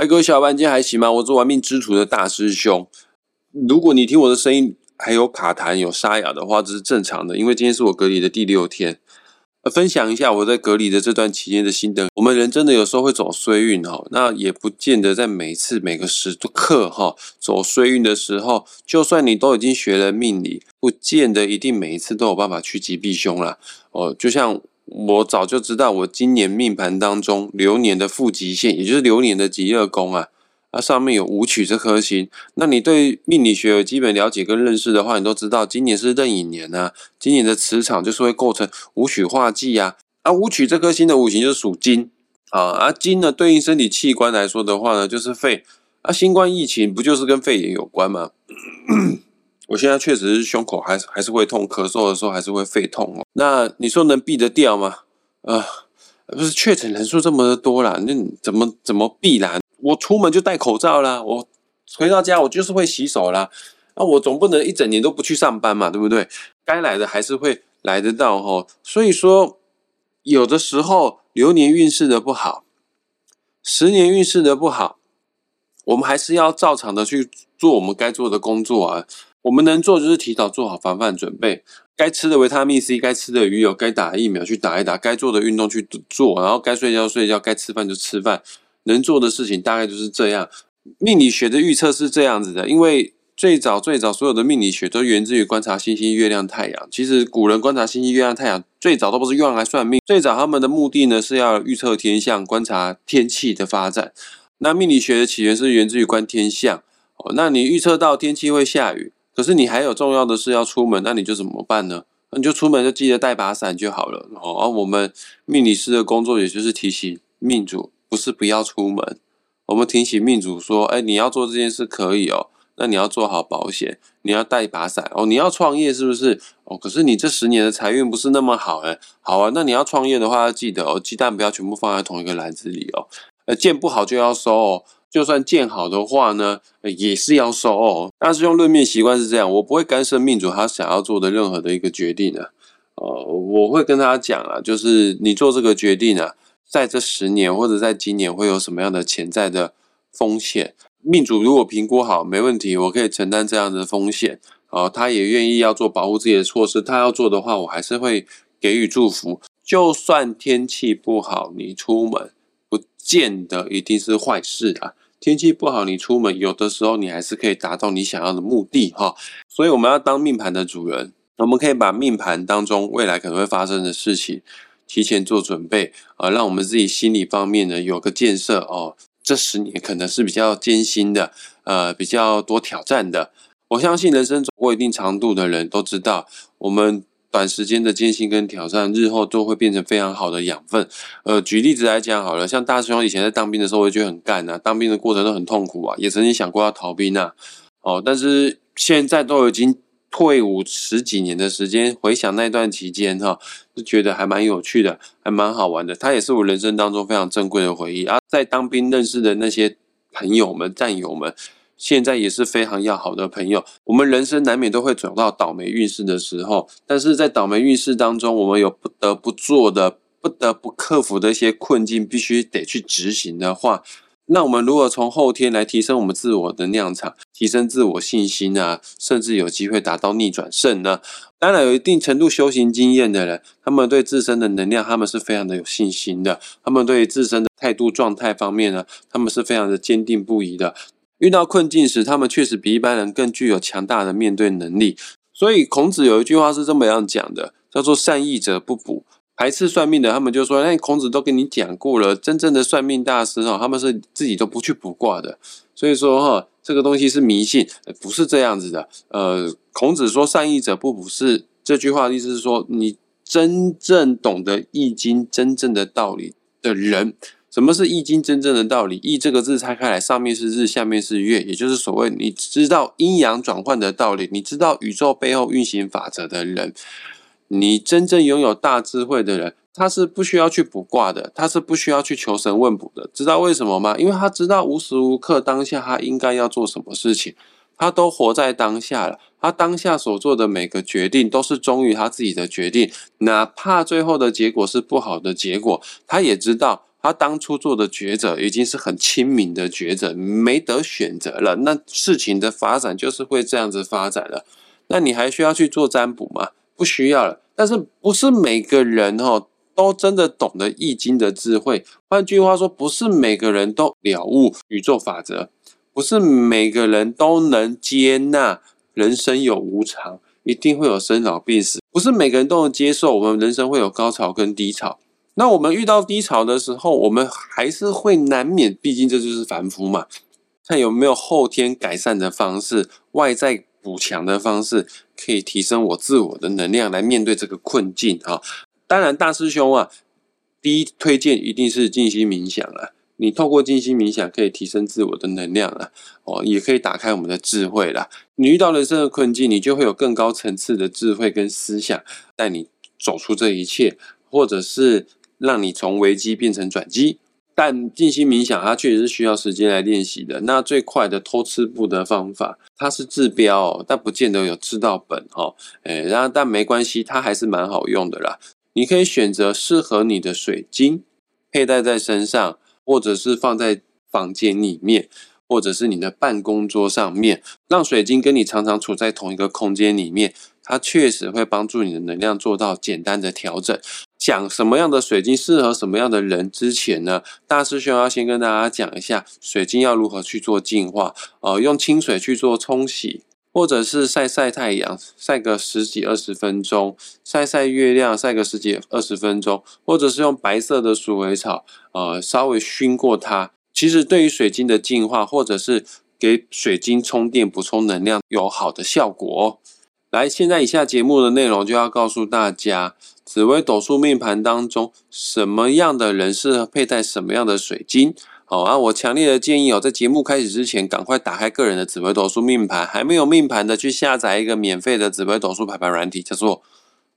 嗨，各位小伙伴，今天还行吗？我是玩命之徒的大师兄。如果你听我的声音还有卡痰、有沙哑的话，这是正常的，因为今天是我隔离的第六天。分享一下我在隔离的这段期间的心得。我们人真的有时候会走衰运哈，那也不见得在每次每个时刻哈走衰运的时候，就算你都已经学了命理，不见得一定每一次都有办法趋吉避凶啦。哦，就像我早就知道，我今年命盘当中流年的负极线，也就是流年的极恶宫啊。啊，上面有武曲这颗星，那你对命理学有基本了解跟认识的话，你都知道今年是壬寅年啊，今年的磁场就是会构成武曲化忌啊。啊，武曲这颗星的五行就是属金啊，啊金呢对应身体器官来说的话呢，就是肺。啊，新冠疫情不就是跟肺炎有关吗？我现在确实是胸口还是还是会痛，咳嗽的时候还是会肺痛哦。那你说能避得掉吗？啊，不是确诊人数这么多啦，那怎么怎么避啦？我出门就戴口罩啦，我回到家我就是会洗手啦。那我总不能一整年都不去上班嘛，对不对？该来的还是会来得到哈。所以说，有的时候流年运势的不好，十年运势的不好，我们还是要照常的去做我们该做的工作啊。我们能做就是提早做好防范准备，该吃的维他命 C，该吃的鱼油，该打疫苗去打一打，该做的运动去做，然后该睡觉睡觉，该吃饭就吃饭。能做的事情大概就是这样。命理学的预测是这样子的，因为最早最早所有的命理学都源自于观察星星、月亮、太阳。其实古人观察星星、月亮、太阳，最早都不是用来算命，最早他们的目的呢是要预测天象、观察天气的发展。那命理学的起源是源自于观天象。哦，那你预测到天气会下雨，可是你还有重要的事要出门，那你就怎么办呢？你就出门就记得带把伞就好了。哦，而我们命理师的工作也就是提醒命主。不是不要出门，我们提醒命主说：“哎，你要做这件事可以哦，那你要做好保险，你要带把伞哦。你要创业是不是？哦，可是你这十年的财运不是那么好哎。好啊，那你要创业的话，要记得哦，鸡蛋不要全部放在同一个篮子里哦。呃，见不好就要收哦，就算见好的话呢，也是要收哦。但是用论命习惯是这样，我不会干涉命主他想要做的任何的一个决定的。呃，我会跟他讲啊，就是你做这个决定啊。在这十年或者在今年会有什么样的潜在的风险？命主如果评估好，没问题，我可以承担这样的风险。哦，他也愿意要做保护自己的措施，他要做的话，我还是会给予祝福。就算天气不好，你出门见得一定是坏事啊。天气不好，你出门有的时候你还是可以达到你想要的目的哈。所以我们要当命盘的主人，我们可以把命盘当中未来可能会发生的事情。提前做准备啊，让我们自己心理方面呢有个建设哦。这十年可能是比较艰辛的，呃，比较多挑战的。我相信人生走过一定长度的人都知道，我们短时间的艰辛跟挑战，日后都会变成非常好的养分。呃，举例子来讲好了，像大师兄以前在当兵的时候，我觉得很干呐，当兵的过程都很痛苦啊，也曾经想过要逃兵呐。哦，但是现在都已经。退伍十几年的时间，回想那段期间，哈，就觉得还蛮有趣的，还蛮好玩的。它也是我人生当中非常珍贵的回忆。啊，在当兵认识的那些朋友们、战友们，现在也是非常要好的朋友。我们人生难免都会走到倒霉运势的时候，但是在倒霉运势当中，我们有不得不做的、不得不克服的一些困境，必须得去执行的话。那我们如果从后天来提升我们自我的量场，提升自我信心啊，甚至有机会达到逆转胜呢？当然，有一定程度修行经验的人，他们对自身的能量，他们是非常的有信心的。他们对自身的态度状态方面呢，他们是非常的坚定不移的。遇到困境时，他们确实比一般人更具有强大的面对能力。所以，孔子有一句话是这么样讲的，叫做“善易者不卜”。排斥算命的，他们就说：“那孔子都跟你讲过了，真正的算命大师哈，他们是自己都不去卜卦的。所以说哈，这个东西是迷信，不是这样子的。呃，孔子说‘善易者不卜’是这句话的意思是说，你真正懂得易经真正的道理的人，什么是易经真正的道理？易这个字拆开来，上面是日，下面是月，也就是所谓你知道阴阳转换的道理，你知道宇宙背后运行法则的人。”你真正拥有大智慧的人，他是不需要去卜卦的，他是不需要去求神问卜的。知道为什么吗？因为他知道无时无刻当下他应该要做什么事情，他都活在当下了。他当下所做的每个决定都是忠于他自己的决定，哪怕最后的结果是不好的结果，他也知道他当初做的抉择已经是很亲民的抉择，没得选择了。那事情的发展就是会这样子发展了。那你还需要去做占卜吗？不需要了。但是不是每个人哦都真的懂得易经的智慧？换句话说，不是每个人都了悟宇宙法则，不是每个人都能接纳人生有无常，一定会有生老病死。不是每个人都能接受我们人生会有高潮跟低潮。那我们遇到低潮的时候，我们还是会难免，毕竟这就是凡夫嘛。看有没有后天改善的方式，外在补强的方式，可以提升我自我的能量来面对这个困境啊。当然，大师兄啊，第一推荐一定是静心冥想了。你透过静心冥想，可以提升自我的能量了哦，也可以打开我们的智慧了。你遇到人生的困境，你就会有更高层次的智慧跟思想，带你走出这一切，或者是。让你从危机变成转机，但静心冥想它确实是需要时间来练习的。那最快的偷吃步的方法，它是治标，但不见得有治到本哈。诶，然后但没关系，它还是蛮好用的啦。你可以选择适合你的水晶，佩戴在身上，或者是放在房间里面，或者是你的办公桌上面，让水晶跟你常常处在同一个空间里面，它确实会帮助你的能量做到简单的调整。讲什么样的水晶适合什么样的人之前呢，大师兄要先跟大家讲一下水晶要如何去做净化。呃，用清水去做冲洗，或者是晒晒太阳，晒个十几二十分钟，晒晒月亮，晒个十几二十分钟，或者是用白色的鼠尾草，呃，稍微熏过它。其实对于水晶的净化，或者是给水晶充电补充能量，有好的效果。来，现在以下节目的内容就要告诉大家，紫微斗数命盘当中，什么样的人适合佩戴什么样的水晶。好啊，我强烈的建议哦，在节目开始之前，赶快打开个人的紫微斗数命盘，还没有命盘的，去下载一个免费的紫微斗数排盘软体，叫做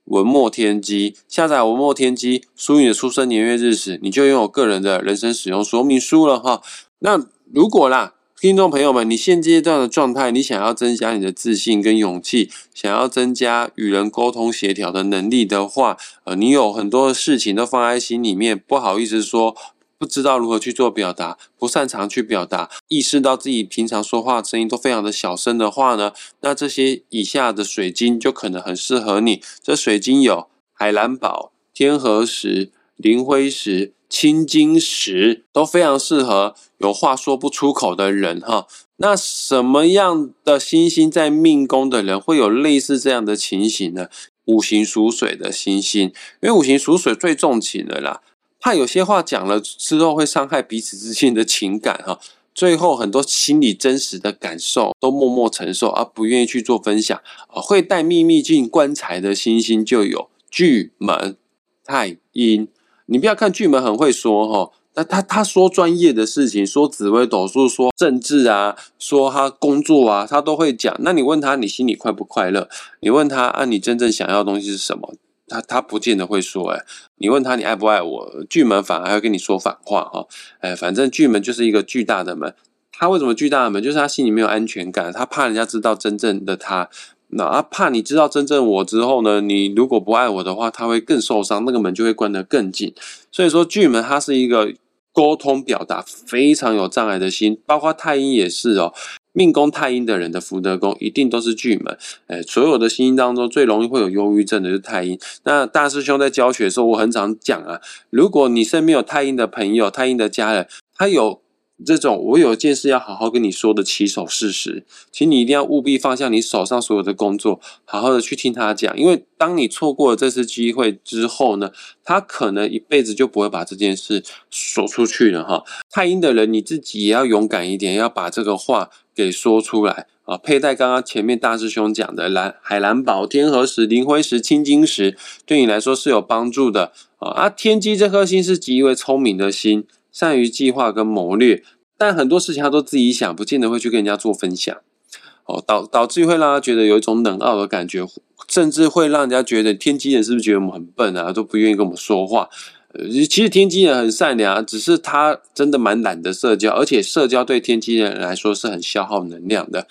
文墨天机。下载文墨天机，输入你的出生年月日时，你就拥有个人的人生使用说明书了哈。那如果啦。听众朋友们，你现阶段的状态，你想要增加你的自信跟勇气，想要增加与人沟通协调的能力的话，呃，你有很多的事情都放在心里面，不好意思说，不知道如何去做表达，不擅长去表达，意识到自己平常说话声音都非常的小声的话呢，那这些以下的水晶就可能很适合你。这水晶有海蓝宝、天河石、灵灰石。青金石都非常适合有话说不出口的人哈。那什么样的星星在命宫的人会有类似这样的情形呢？五行属水的星星，因为五行属水最重情的啦，怕有些话讲了之后会伤害彼此之间的情感哈。最后很多心里真实的感受都默默承受，而不愿意去做分享啊。会带秘密进棺材的星星就有巨门、太阴。你不要看巨门很会说哈，那他他说专业的事情，说紫微斗数，说政治啊，说他工作啊，他都会讲。那你问他你心里快不快乐？你问他啊，你真正想要的东西是什么？他他不见得会说。哎，你问他你爱不爱我？巨门反而还会跟你说反话哈。哎，反正巨门就是一个巨大的门。他为什么巨大的门？就是他心里没有安全感，他怕人家知道真正的他。那啊，怕你知道真正我之后呢？你如果不爱我的话，他会更受伤，那个门就会关得更紧。所以说，巨门它是一个沟通表达非常有障碍的心，包括太阴也是哦。命宫太阴的人的福德宫一定都是巨门。哎，所有的星星当中最容易会有忧郁症的就是太阴。那大师兄在教学的时候，我很常讲啊，如果你身边有太阴的朋友、太阴的家人，他有。这种我有一件事要好好跟你说的起手事实，请你一定要务必放下你手上所有的工作，好好的去听他讲。因为当你错过了这次机会之后呢，他可能一辈子就不会把这件事说出去了哈。太阴的人，你自己也要勇敢一点，要把这个话给说出来啊。佩戴刚刚前面大师兄讲的蓝海蓝宝、天河石、灵灰石、青金石，对你来说是有帮助的啊。啊，天机这颗星是极为聪明的星。善于计划跟谋略，但很多事情他都自己想，不见得会去跟人家做分享。哦，导导致会让他觉得有一种冷傲的感觉，甚至会让人家觉得天机人是不是觉得我们很笨啊，都不愿意跟我们说话。呃，其实天机人很善良，只是他真的蛮懒得社交，而且社交对天机人来说是很消耗能量的。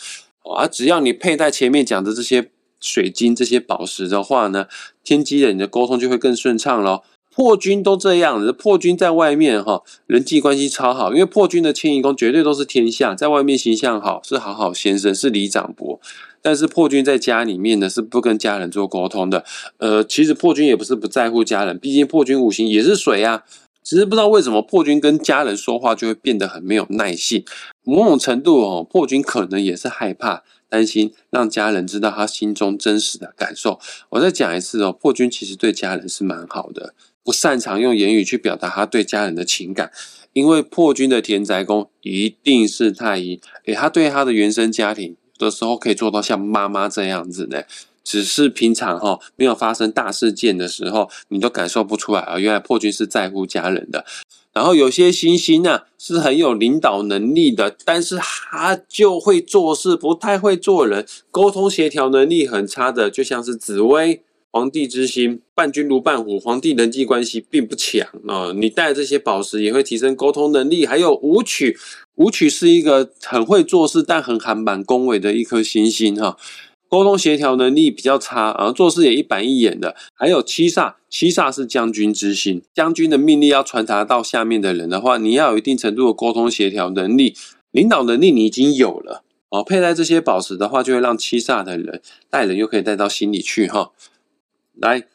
啊，只要你佩戴前面讲的这些水晶、这些宝石的话呢，天机人的沟通就会更顺畅咯。破军都这样子，破军在外面哈人际关系超好，因为破军的迁移宫绝对都是天下，在外面形象好，是好好先生，是李长博。但是破军在家里面呢是不跟家人做沟通的。呃，其实破军也不是不在乎家人，毕竟破军五行也是水啊。只是不知道为什么破军跟家人说话就会变得很没有耐性。某种程度哦，破军可能也是害怕、担心让家人知道他心中真实的感受。我再讲一次哦，破军其实对家人是蛮好的。不擅长用言语去表达他对家人的情感，因为破军的田宅宫一定是太医，诶，他对他的原生家庭有的时候可以做到像妈妈这样子呢。只是平常哈没有发生大事件的时候，你都感受不出来啊。原来破军是在乎家人的。然后有些星星呢是很有领导能力的，但是他就会做事，不太会做人，沟通协调能力很差的，就像是紫薇。皇帝之心，伴君如伴虎。皇帝人际关系并不强啊，你带这些宝石也会提升沟通能力。还有武曲，武曲是一个很会做事但很含满恭维的一颗星星哈，沟通协调能力比较差啊，做事也一板一眼的。还有七煞，七煞是将军之心，将军的命令要传达到下面的人的话，你要有一定程度的沟通协调能力，领导能力你已经有了哦。佩戴这些宝石的话，就会让七煞的人带人又可以带到心里去哈。来，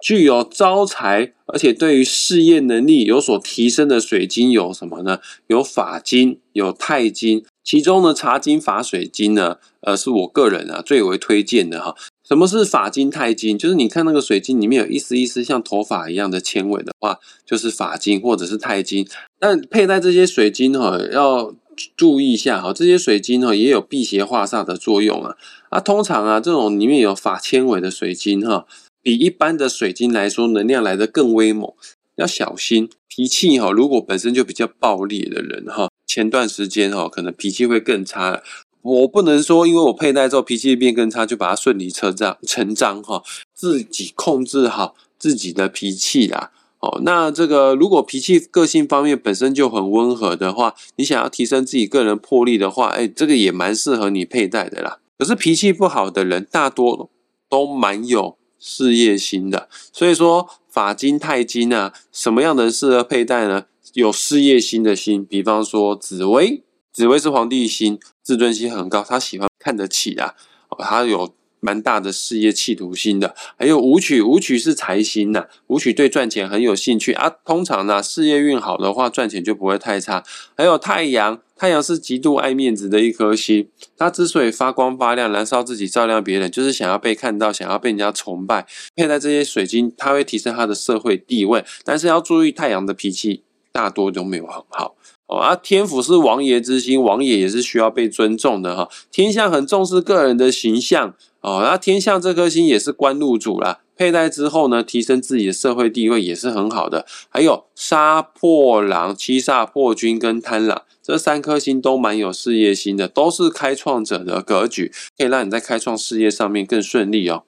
具有招财，而且对于事业能力有所提升的水晶有什么呢？有法金，有钛金，其中呢茶金、法水晶呢，呃，是我个人啊最为推荐的哈。什么是法金、钛金？就是你看那个水晶里面有一丝一丝像头发一样的纤维的话，就是法金或者是钛金。但佩戴这些水晶哈，要注意一下哈，这些水晶哈也有辟邪化煞的作用啊。啊，通常啊这种里面有法纤维的水晶哈。比一般的水晶来说，能量来的更威猛，要小心脾气哈。如果本身就比较暴烈的人哈，前段时间哈，可能脾气会更差。我不能说，因为我佩戴之后脾气变更差，就把它顺理成章成章哈。自己控制好自己的脾气啦。哦，那这个如果脾气个性方面本身就很温和的话，你想要提升自己个人魄力的话，哎，这个也蛮适合你佩戴的啦。可是脾气不好的人，大多都蛮有。事业心的，所以说法金、太金啊，什么样的人适合佩戴呢？有事业心的心，比方说紫薇，紫薇是皇帝心，自尊心很高，他喜欢看得起啊，他有。蛮大的事业企图心的，还有武曲，武曲是财星呐，武曲对赚钱很有兴趣啊。通常呢，事业运好的话，赚钱就不会太差。还有太阳，太阳是极度爱面子的一颗星，它之所以发光发亮，燃烧自己照亮别人，就是想要被看到，想要被人家崇拜。佩戴这些水晶，它会提升他的社会地位，但是要注意太阳的脾气大多都没有很好。哦啊，天府是王爷之心，王爷也是需要被尊重的哈。天象很重视个人的形象哦，那天象这颗星也是官禄主啦，佩戴之后呢，提升自己的社会地位也是很好的。还有杀破狼、七煞破军跟贪狼这三颗星都蛮有事业心的，都是开创者的格局，可以让你在开创事业上面更顺利哦。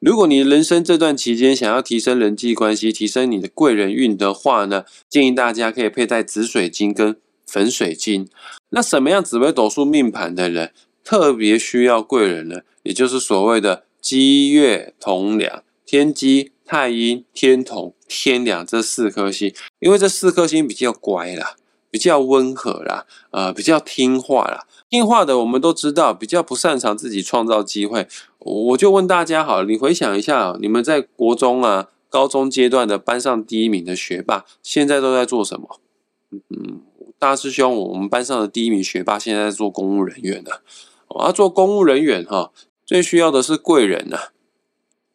如果你人生这段期间想要提升人际关系、提升你的贵人运的话呢，建议大家可以佩戴紫水晶跟粉水晶。那什么样紫微斗数命盘的人特别需要贵人呢？也就是所谓的基月同梁、天机、太阴、天同、天梁这四颗星，因为这四颗星比较乖啦，比较温和啦，呃，比较听话啦。听话的我们都知道，比较不擅长自己创造机会。我就问大家好，你回想一下，你们在国中啊、高中阶段的班上第一名的学霸，现在都在做什么？嗯，大师兄，我们班上的第一名学霸现在在做公务人员呢。啊，做公务人员哈，最需要的是贵人呐，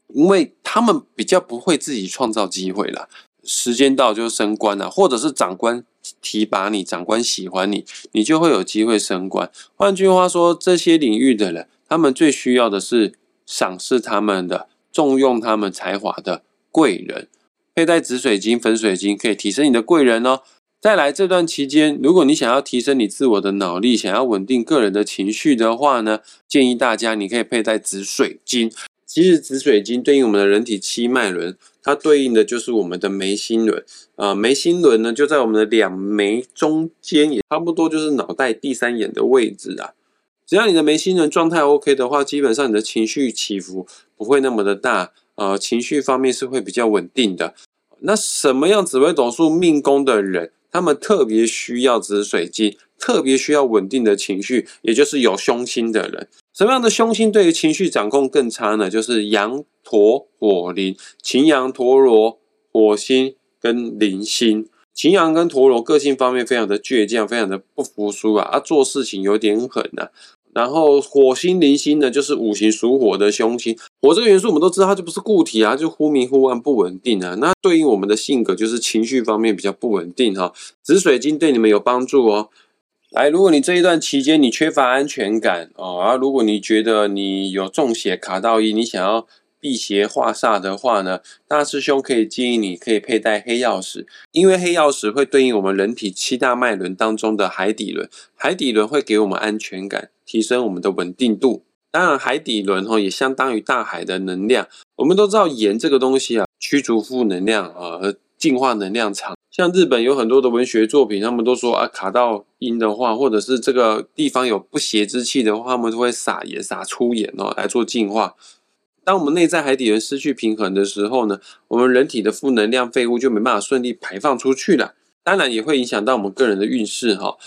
因为他们比较不会自己创造机会了。时间到就升官了，或者是长官提拔你，长官喜欢你，你就会有机会升官。换句话说，这些领域的人。他们最需要的是赏识他们的、重用他们才华的贵人。佩戴紫水晶、粉水晶可以提升你的贵人哦。再来这段期间，如果你想要提升你自我的脑力，想要稳定个人的情绪的话呢，建议大家你可以佩戴紫水晶。其实紫水晶对应我们的人体七脉轮，它对应的就是我们的眉心轮啊。眉心轮呢就在我们的两眉中间，也差不多就是脑袋第三眼的位置啊。只要你的眉心轮状态 OK 的话，基本上你的情绪起伏不会那么的大，呃，情绪方面是会比较稳定的。那什么样紫微斗数命宫的人，他们特别需要紫水晶，特别需要稳定的情绪，也就是有凶星的人。什么样的凶星对于情绪掌控更差呢？就是羊驼火灵，擎羊陀罗火星跟灵星。擎羊跟陀螺个性方面非常的倔强，非常的不服输啊，啊做事情有点狠呐。然后火星、零星呢，就是五行属火的凶星。火这个元素我们都知道，它就不是固体啊，就忽明忽暗、不稳定啊。那对应我们的性格，就是情绪方面比较不稳定哈。紫水晶对你们有帮助哦。来，如果你这一段期间你缺乏安全感哦，啊，如果你觉得你有中邪卡到一，你想要。辟邪化煞的话呢，大师兄可以建议你可以佩戴黑曜石，因为黑曜石会对应我们人体七大脉轮当中的海底轮，海底轮会给我们安全感，提升我们的稳定度。当然，海底轮哈也相当于大海的能量。我们都知道盐这个东西啊，驱逐负能量啊，和净化能量场。像日本有很多的文学作品，他们都说啊，卡到阴的话，或者是这个地方有不邪之气的话，他们都会撒盐撒粗盐哦来做净化。当我们内在海底轮失去平衡的时候呢，我们人体的负能量废物就没办法顺利排放出去了，当然也会影响到我们个人的运势哈。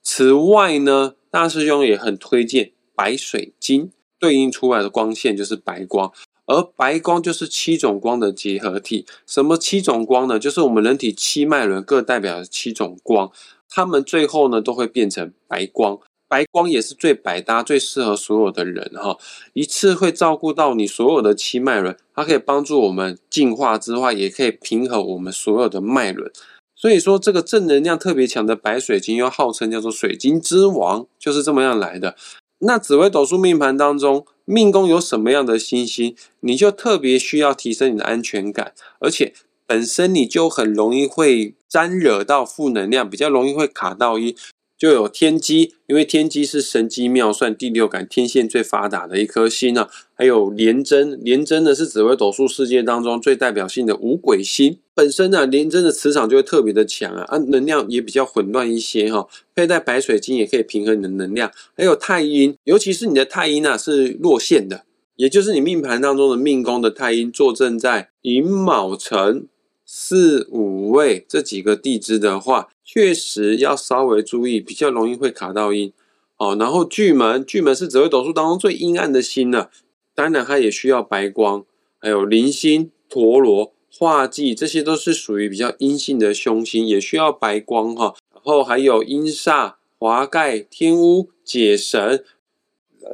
此外呢，大师兄也很推荐白水晶，对应出来的光线就是白光，而白光就是七种光的结合体。什么七种光呢？就是我们人体七脉轮各代表的七种光，它们最后呢都会变成白光。白光也是最百搭、最适合所有的人哈，一次会照顾到你所有的七脉轮，它可以帮助我们进化之外，也可以平衡我们所有的脉轮。所以说，这个正能量特别强的白水晶，又号称叫做水晶之王，就是这么样来的。那紫微斗数命盘当中，命宫有什么样的星星，你就特别需要提升你的安全感，而且本身你就很容易会沾惹到负能量，比较容易会卡到一。就有天机，因为天机是神机妙算、第六感、天线最发达的一颗星呢。还有廉贞，廉贞呢是紫微斗数世界当中最代表性的五鬼星。本身呢，廉贞的磁场就会特别的强啊，啊，能量也比较混乱一些哈。佩戴白水晶也可以平衡你的能量。还有太阴，尤其是你的太阴啊是落陷的，也就是你命盘当中的命宫的太阴坐镇在寅卯辰。四五位这几个地支的话，确实要稍微注意，比较容易会卡到阴哦。然后巨门，巨门是紫微斗数当中最阴暗的星了，当然它也需要白光。还有铃星、陀螺、化忌，这些都是属于比较阴性的凶星，也需要白光哈。然后还有阴煞、华盖、天乌、解神。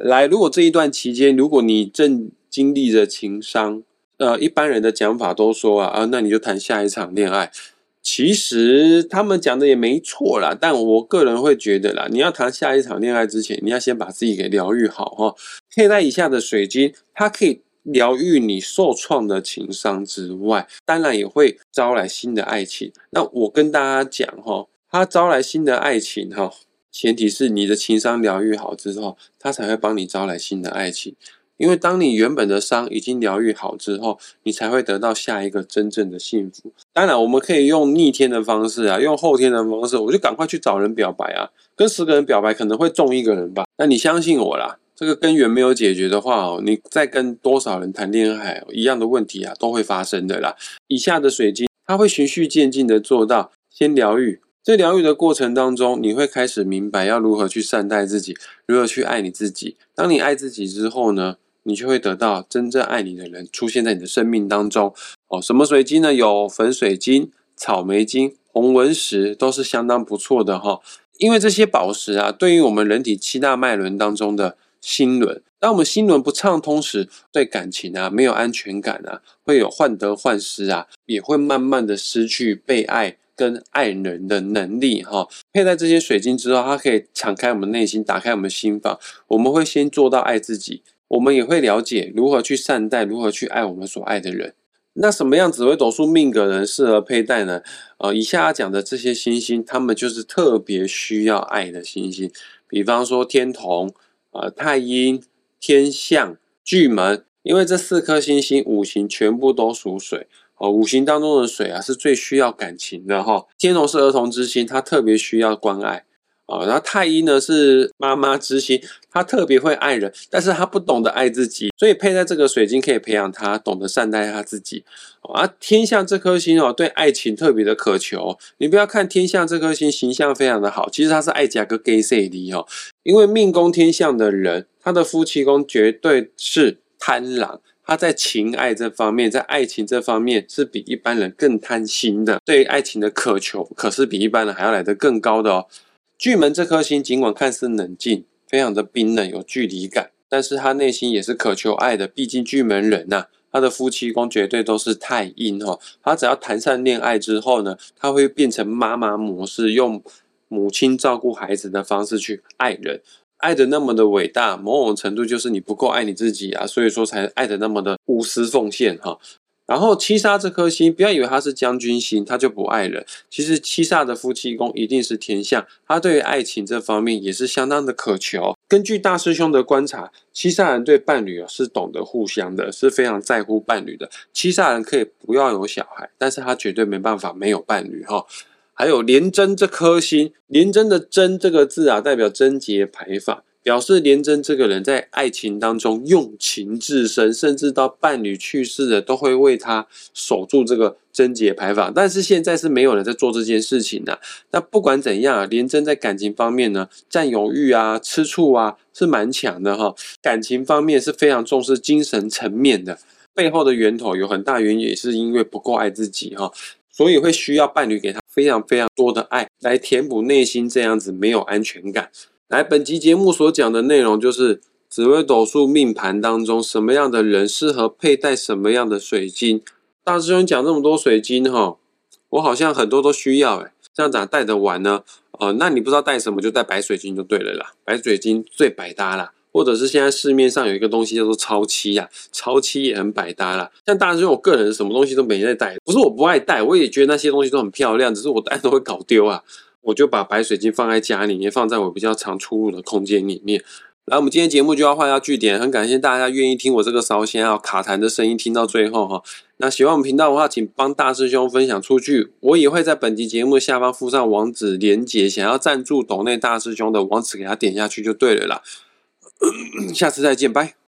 来，如果这一段期间，如果你正经历着情伤。呃，一般人的讲法都说啊啊，那你就谈下一场恋爱。其实他们讲的也没错啦，但我个人会觉得啦，你要谈下一场恋爱之前，你要先把自己给疗愈好哈。佩戴以下的水晶，它可以疗愈你受创的情伤之外，当然也会招来新的爱情。那我跟大家讲哈，它招来新的爱情哈，前提是你的情商疗愈好之后，它才会帮你招来新的爱情。因为当你原本的伤已经疗愈好之后，你才会得到下一个真正的幸福。当然，我们可以用逆天的方式啊，用后天的方式，我就赶快去找人表白啊，跟十个人表白可能会中一个人吧。那你相信我啦，这个根源没有解决的话哦，你再跟多少人谈恋爱，一样的问题啊都会发生的啦。以下的水晶，它会循序渐进的做到先疗愈。在疗愈的过程当中，你会开始明白要如何去善待自己，如何去爱你自己。当你爱自己之后呢？你就会得到真正爱你的人出现在你的生命当中哦。什么水晶呢？有粉水晶、草莓晶、红纹石，都是相当不错的哈。因为这些宝石啊，对于我们人体七大脉轮当中的心轮，当我们心轮不畅通时，对感情啊没有安全感啊，会有患得患失啊，也会慢慢的失去被爱跟爱人的能力哈。佩戴这些水晶之后，它可以敞开我们内心，打开我们心房，我们会先做到爱自己。我们也会了解如何去善待，如何去爱我们所爱的人。那什么样紫微斗数命格人适合佩戴呢？呃，以下要讲的这些星星，他们就是特别需要爱的星星。比方说天同、呃太阴、天象、巨门，因为这四颗星星五行全部都属水，哦，五行当中的水啊是最需要感情的哈。天同是儿童之星，他特别需要关爱。啊，然后太阴呢是妈妈之心，他特别会爱人，但是他不懂得爱自己，所以配在这个水晶可以培养他懂得善待他自己。啊，天象这颗星哦，对爱情特别的渴求。你不要看天象这颗星形象非常的好，其实他是爱加个 gay 色的哦，因为命宫天象的人，他的夫妻宫绝对是贪婪。他在情爱这方面，在爱情这方面是比一般人更贪心的，对爱情的渴求可是比一般人还要来得更高的哦。巨门这颗星尽管看似冷静，非常的冰冷，有距离感，但是他内心也是渴求爱的。毕竟巨门人呐，他的夫妻宫绝对都是太阴哦。他只要谈上恋爱之后呢，他会变成妈妈模式，用母亲照顾孩子的方式去爱人。爱的那么的伟大，某种程度就是你不够爱你自己啊，所以说才爱的那么的无私奉献哈。然后七杀这颗星，不要以为他是将军星，他就不爱人。其实七煞的夫妻宫一定是天象，他对于爱情这方面也是相当的渴求。根据大师兄的观察，七煞人对伴侣啊是懂得互相的，是非常在乎伴侣的。七煞人可以不要有小孩，但是他绝对没办法没有伴侣哈。还有廉贞这颗星，廉贞的贞这个字啊，代表贞洁牌坊，表示廉贞这个人在爱情当中用情至深，甚至到伴侣去世了都会为他守住这个贞节牌坊。但是现在是没有人在做这件事情的。那不管怎样，廉贞在感情方面呢，占有欲啊、吃醋啊是蛮强的哈。感情方面是非常重视精神层面的，背后的源头有很大原因也是因为不够爱自己哈。所以会需要伴侣给他非常非常多的爱，来填补内心这样子没有安全感。来，本集节目所讲的内容就是紫微斗数命盘当中什么样的人适合佩戴什么样的水晶。大师兄讲这么多水晶哈，我好像很多都需要哎，这样咋戴得完呢？哦，那你不知道戴什么就戴白水晶就对了啦，白水晶最百搭啦。或者是现在市面上有一个东西叫做超七呀，超七也很百搭啦。像大师兄，我个人什么东西都没在戴，不是我不爱戴，我也觉得那些东西都很漂亮，只是我戴都会搞丢啊。我就把白水晶放在家里面，放在我比较常出入的空间里面。来，我们今天节目就要换下句点，很感谢大家愿意听我这个烧仙啊卡痰的声音听到最后哈。那喜欢我们频道的话，请帮大师兄分享出去，我也会在本集节目下方附上网址连接，想要赞助岛内大师兄的网址给他点下去就对了啦。下次再见，拜。